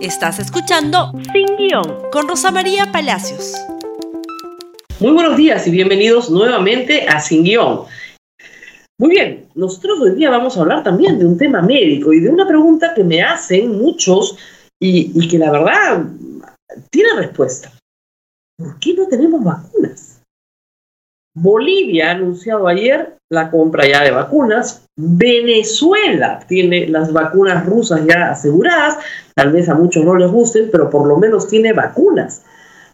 Estás escuchando Sin Guión con Rosa María Palacios. Muy buenos días y bienvenidos nuevamente a Sin Guión. Muy bien, nosotros hoy día vamos a hablar también de un tema médico y de una pregunta que me hacen muchos y, y que la verdad tiene respuesta. ¿Por qué no tenemos vacunas? Bolivia ha anunciado ayer la compra ya de vacunas. Venezuela tiene las vacunas rusas ya aseguradas. Tal vez a muchos no les gusten, pero por lo menos tiene vacunas.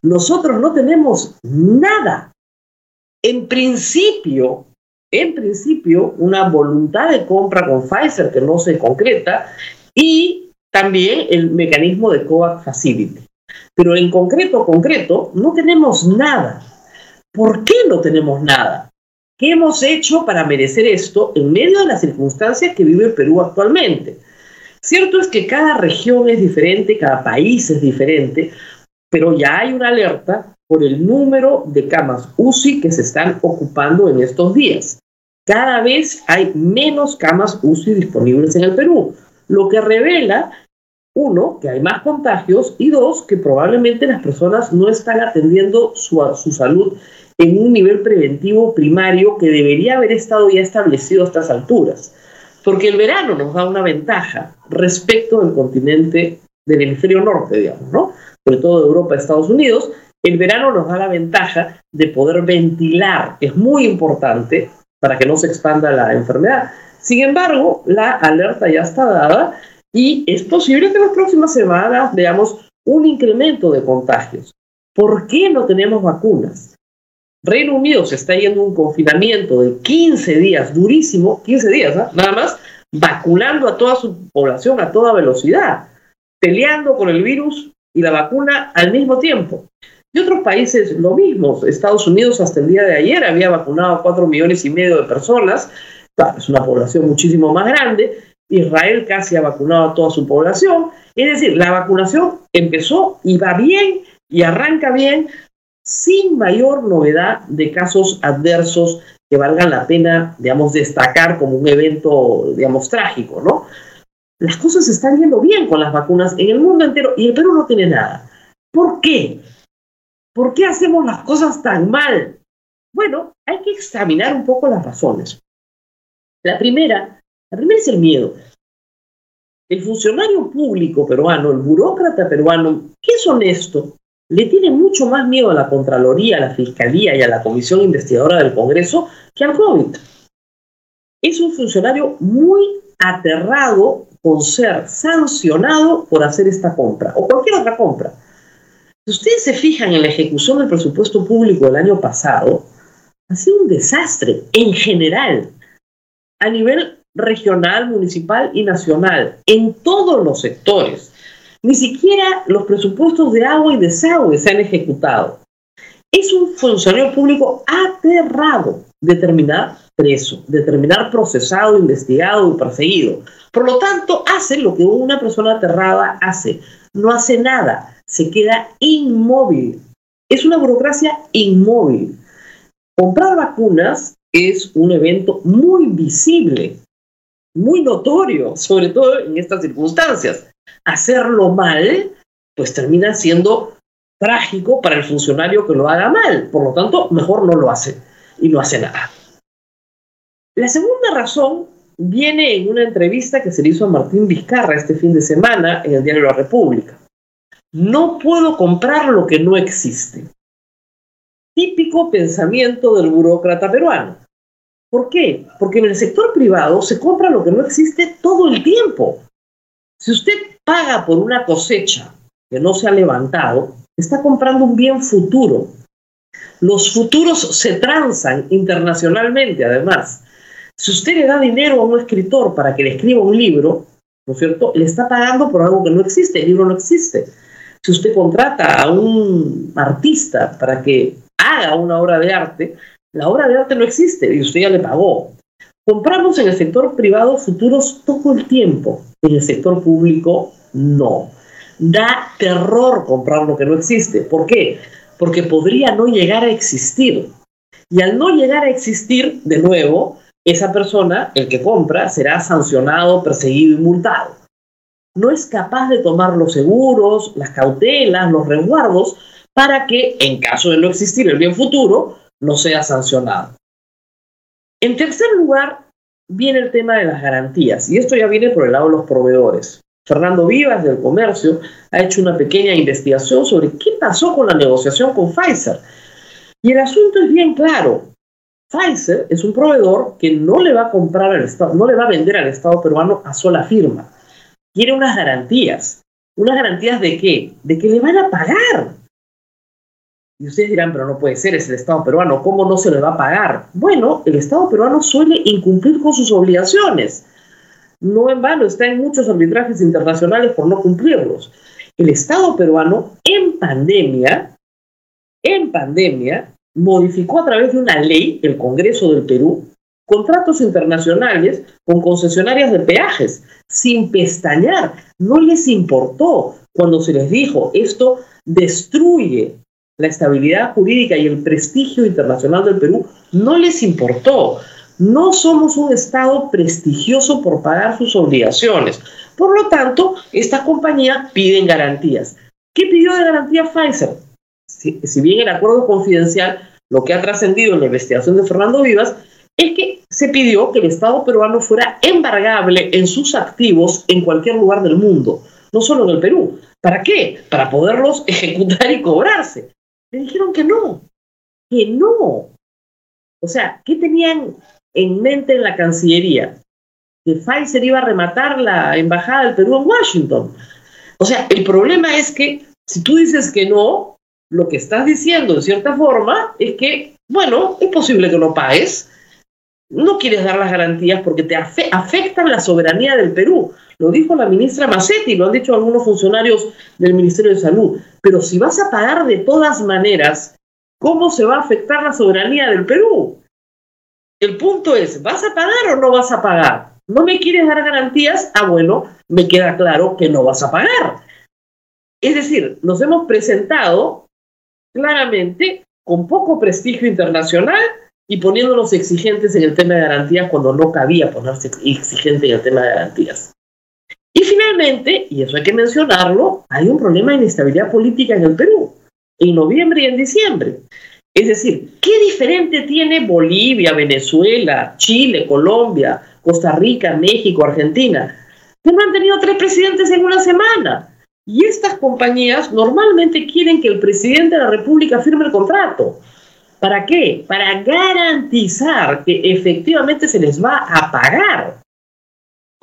Nosotros no tenemos nada. En principio, en principio, una voluntad de compra con Pfizer que no se concreta y también el mecanismo de COVAX Facility. Pero en concreto, concreto, no tenemos nada. ¿Por qué no tenemos nada? ¿Qué hemos hecho para merecer esto en medio de las circunstancias que vive el Perú actualmente? Cierto es que cada región es diferente, cada país es diferente, pero ya hay una alerta por el número de camas UCI que se están ocupando en estos días. Cada vez hay menos camas UCI disponibles en el Perú, lo que revela, uno, que hay más contagios y dos, que probablemente las personas no están atendiendo su, su salud en un nivel preventivo primario que debería haber estado ya establecido a estas alturas. Porque el verano nos da una ventaja respecto del continente del hemisferio norte, digamos, ¿no? Sobre todo de Europa, Estados Unidos. El verano nos da la ventaja de poder ventilar, que es muy importante para que no se expanda la enfermedad. Sin embargo, la alerta ya está dada y es posible que en las próximas semanas veamos un incremento de contagios. ¿Por qué no tenemos vacunas? Reino Unido se está yendo un confinamiento de 15 días, durísimo, 15 días, ¿ah? nada más, vacunando a toda su población a toda velocidad, peleando con el virus y la vacuna al mismo tiempo. Y otros países lo mismo. Estados Unidos hasta el día de ayer había vacunado a 4 millones y medio de personas. es una población muchísimo más grande. Israel casi ha vacunado a toda su población. Es decir, la vacunación empezó y va bien y arranca bien, sin mayor novedad de casos adversos que valgan la pena, digamos, destacar como un evento, digamos, trágico, ¿no? Las cosas están yendo bien con las vacunas en el mundo entero y el Perú no tiene nada. ¿Por qué? ¿Por qué hacemos las cosas tan mal? Bueno, hay que examinar un poco las razones. La primera, la primera es el miedo. El funcionario público peruano, el burócrata peruano, que es honesto, le tiene mucho más miedo a la Contraloría, a la Fiscalía y a la Comisión Investigadora del Congreso que al COVID. Es un funcionario muy aterrado con ser sancionado por hacer esta compra o cualquier otra compra. Si ustedes se fijan en la ejecución del presupuesto público del año pasado, ha sido un desastre en general, a nivel regional, municipal y nacional, en todos los sectores. Ni siquiera los presupuestos de agua y desagüe se han ejecutado. Es un funcionario público aterrado de terminar preso, de terminar procesado, investigado y perseguido. Por lo tanto, hace lo que una persona aterrada hace. No hace nada, se queda inmóvil. Es una burocracia inmóvil. Comprar vacunas es un evento muy visible, muy notorio, sobre todo en estas circunstancias hacerlo mal, pues termina siendo trágico para el funcionario que lo haga mal. Por lo tanto, mejor no lo hace y no hace nada. La segunda razón viene en una entrevista que se le hizo a Martín Vizcarra este fin de semana en el diario La República. No puedo comprar lo que no existe. Típico pensamiento del burócrata peruano. ¿Por qué? Porque en el sector privado se compra lo que no existe todo el tiempo. Si usted paga por una cosecha que no se ha levantado, está comprando un bien futuro. Los futuros se transan internacionalmente, además. Si usted le da dinero a un escritor para que le escriba un libro, ¿no es cierto? Le está pagando por algo que no existe, el libro no existe. Si usted contrata a un artista para que haga una obra de arte, la obra de arte no existe y usted ya le pagó. Compramos en el sector privado futuros todo el tiempo, en el sector público no. Da terror comprar lo que no existe. ¿Por qué? Porque podría no llegar a existir. Y al no llegar a existir, de nuevo, esa persona, el que compra, será sancionado, perseguido y multado. no es capaz de tomar los seguros, las cautelas, los resguardos, para que, en caso de no existir el bien futuro, no sea sancionado. En tercer lugar, viene el tema de las garantías, y esto ya viene por el lado de los proveedores. Fernando Vivas del Comercio ha hecho una pequeña investigación sobre qué pasó con la negociación con Pfizer. Y el asunto es bien claro. Pfizer es un proveedor que no le va a comprar al Estado, no le va a vender al Estado peruano a sola firma. Quiere unas garantías. ¿Unas garantías de qué? De que le van a pagar. Y ustedes dirán, pero no puede ser, es el Estado peruano, ¿cómo no se le va a pagar? Bueno, el Estado peruano suele incumplir con sus obligaciones. No en vano, está en muchos arbitrajes internacionales por no cumplirlos. El Estado peruano en pandemia, en pandemia, modificó a través de una ley, el Congreso del Perú, contratos internacionales con concesionarias de peajes, sin pestañear. No les importó cuando se les dijo, esto destruye la estabilidad jurídica y el prestigio internacional del Perú, no les importó. No somos un Estado prestigioso por pagar sus obligaciones. Por lo tanto, estas compañías piden garantías. ¿Qué pidió de garantía Pfizer? Si, si bien el acuerdo confidencial, lo que ha trascendido en la investigación de Fernando Vivas, es que se pidió que el Estado peruano fuera embargable en sus activos en cualquier lugar del mundo, no solo en el Perú. ¿Para qué? Para poderlos ejecutar y cobrarse. Le dijeron que no, que no. O sea, ¿qué tenían en mente en la Cancillería? Que Pfizer iba a rematar la embajada del Perú en Washington. O sea, el problema es que si tú dices que no, lo que estás diciendo en cierta forma es que, bueno, es posible que no pagues. No quieres dar las garantías porque te afectan la soberanía del Perú. Lo dijo la ministra Massetti, lo han dicho algunos funcionarios del Ministerio de Salud. Pero si vas a pagar de todas maneras, ¿cómo se va a afectar la soberanía del Perú? El punto es, ¿vas a pagar o no vas a pagar? ¿No me quieres dar garantías? Ah, bueno, me queda claro que no vas a pagar. Es decir, nos hemos presentado claramente con poco prestigio internacional y poniéndonos exigentes en el tema de garantías cuando no cabía ponerse exigente en el tema de garantías. Y finalmente, y eso hay que mencionarlo, hay un problema de inestabilidad política en el Perú, en noviembre y en diciembre. Es decir, ¿qué diferente tiene Bolivia, Venezuela, Chile, Colombia, Costa Rica, México, Argentina? Que no han tenido tres presidentes en una semana. Y estas compañías normalmente quieren que el presidente de la República firme el contrato. ¿Para qué? Para garantizar que efectivamente se les va a pagar.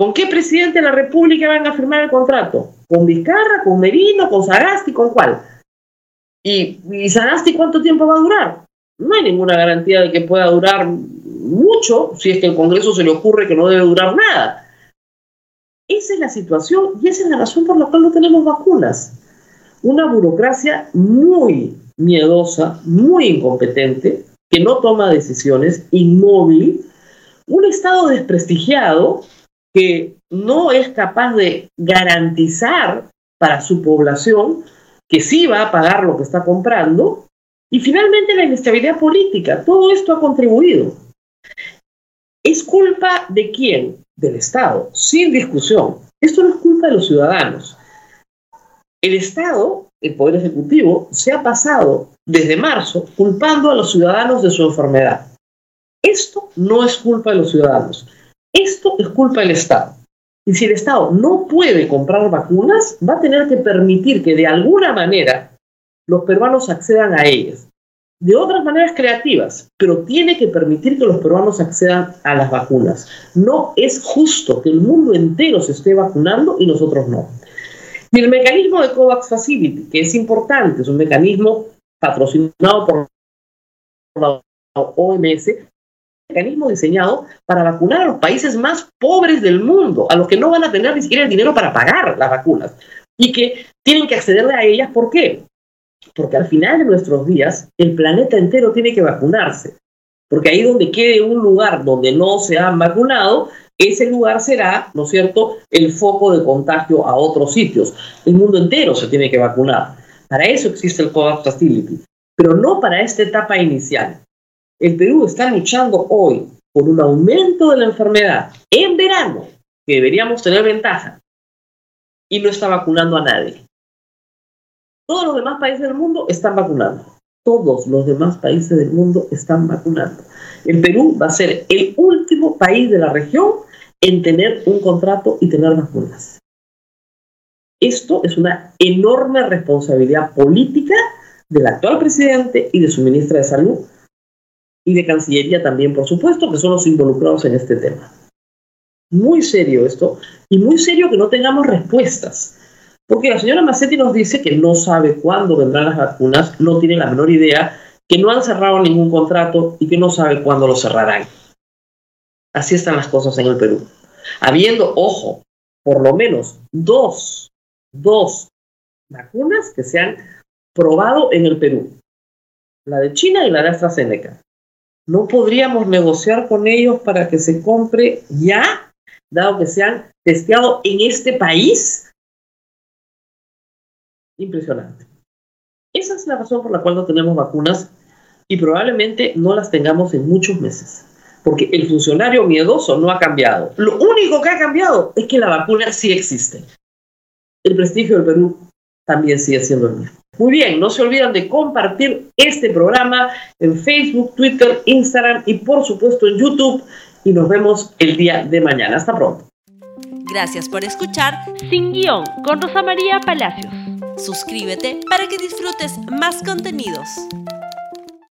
¿Con qué presidente de la República van a firmar el contrato? ¿Con Vizcarra, con Merino, con Sagasti, con cuál? ¿Y, ¿Y Sagasti cuánto tiempo va a durar? No hay ninguna garantía de que pueda durar mucho si es que el Congreso se le ocurre que no debe durar nada. Esa es la situación y esa es la razón por la cual no tenemos vacunas. Una burocracia muy miedosa, muy incompetente, que no toma decisiones, inmóvil, un Estado desprestigiado que no es capaz de garantizar para su población que sí va a pagar lo que está comprando, y finalmente la inestabilidad política. Todo esto ha contribuido. ¿Es culpa de quién? Del Estado, sin discusión. Esto no es culpa de los ciudadanos. El Estado, el Poder Ejecutivo, se ha pasado desde marzo culpando a los ciudadanos de su enfermedad. Esto no es culpa de los ciudadanos. Esto es culpa del Estado. Y si el Estado no puede comprar vacunas, va a tener que permitir que de alguna manera los peruanos accedan a ellas. De otras maneras creativas, pero tiene que permitir que los peruanos accedan a las vacunas. No es justo que el mundo entero se esté vacunando y nosotros no. Y el mecanismo de COVAX Facility, que es importante, es un mecanismo patrocinado por la OMS, mecanismo diseñado para vacunar a los países más pobres del mundo, a los que no van a tener ni siquiera el dinero para pagar las vacunas y que tienen que acceder a ellas. ¿Por qué? Porque al final de nuestros días el planeta entero tiene que vacunarse. Porque ahí donde quede un lugar donde no se han vacunado, ese lugar será, ¿no es cierto?, el foco de contagio a otros sitios. El mundo entero se tiene que vacunar. Para eso existe el COVAX Facility, pero no para esta etapa inicial. El Perú está luchando hoy por un aumento de la enfermedad en verano, que deberíamos tener ventaja. y no está vacunando a nadie. Todos los demás países del mundo están vacunando. Todos los demás países del mundo están vacunando. El Perú va a ser el último país de la región en tener un contrato y tener vacunas. Esto es una enorme responsabilidad política del actual presidente y de su ministra de Salud y de Cancillería también, por supuesto, que son los involucrados en este tema. Muy serio esto y muy serio que no tengamos respuestas. Porque la señora Massetti nos dice que no sabe cuándo vendrán las vacunas, no tiene la menor idea, que no han cerrado ningún contrato y que no sabe cuándo lo cerrarán. Así están las cosas en el Perú. Habiendo, ojo, por lo menos dos, dos vacunas que se han probado en el Perú. La de China y la de AstraZeneca. ¿No podríamos negociar con ellos para que se compre ya, dado que se han testeado en este país? Impresionante. Esa es la razón por la cual no tenemos vacunas y probablemente no las tengamos en muchos meses porque el funcionario miedoso no ha cambiado. Lo único que ha cambiado es que la vacuna sí existe. El prestigio del Perú también sigue siendo el mismo. Muy bien, no se olviden de compartir este programa en Facebook, Twitter, Instagram y por supuesto en YouTube. Y nos vemos el día de mañana. Hasta pronto. Gracias por escuchar Sin Guión con Rosa María Palacios. Suscríbete para que disfrutes más contenidos.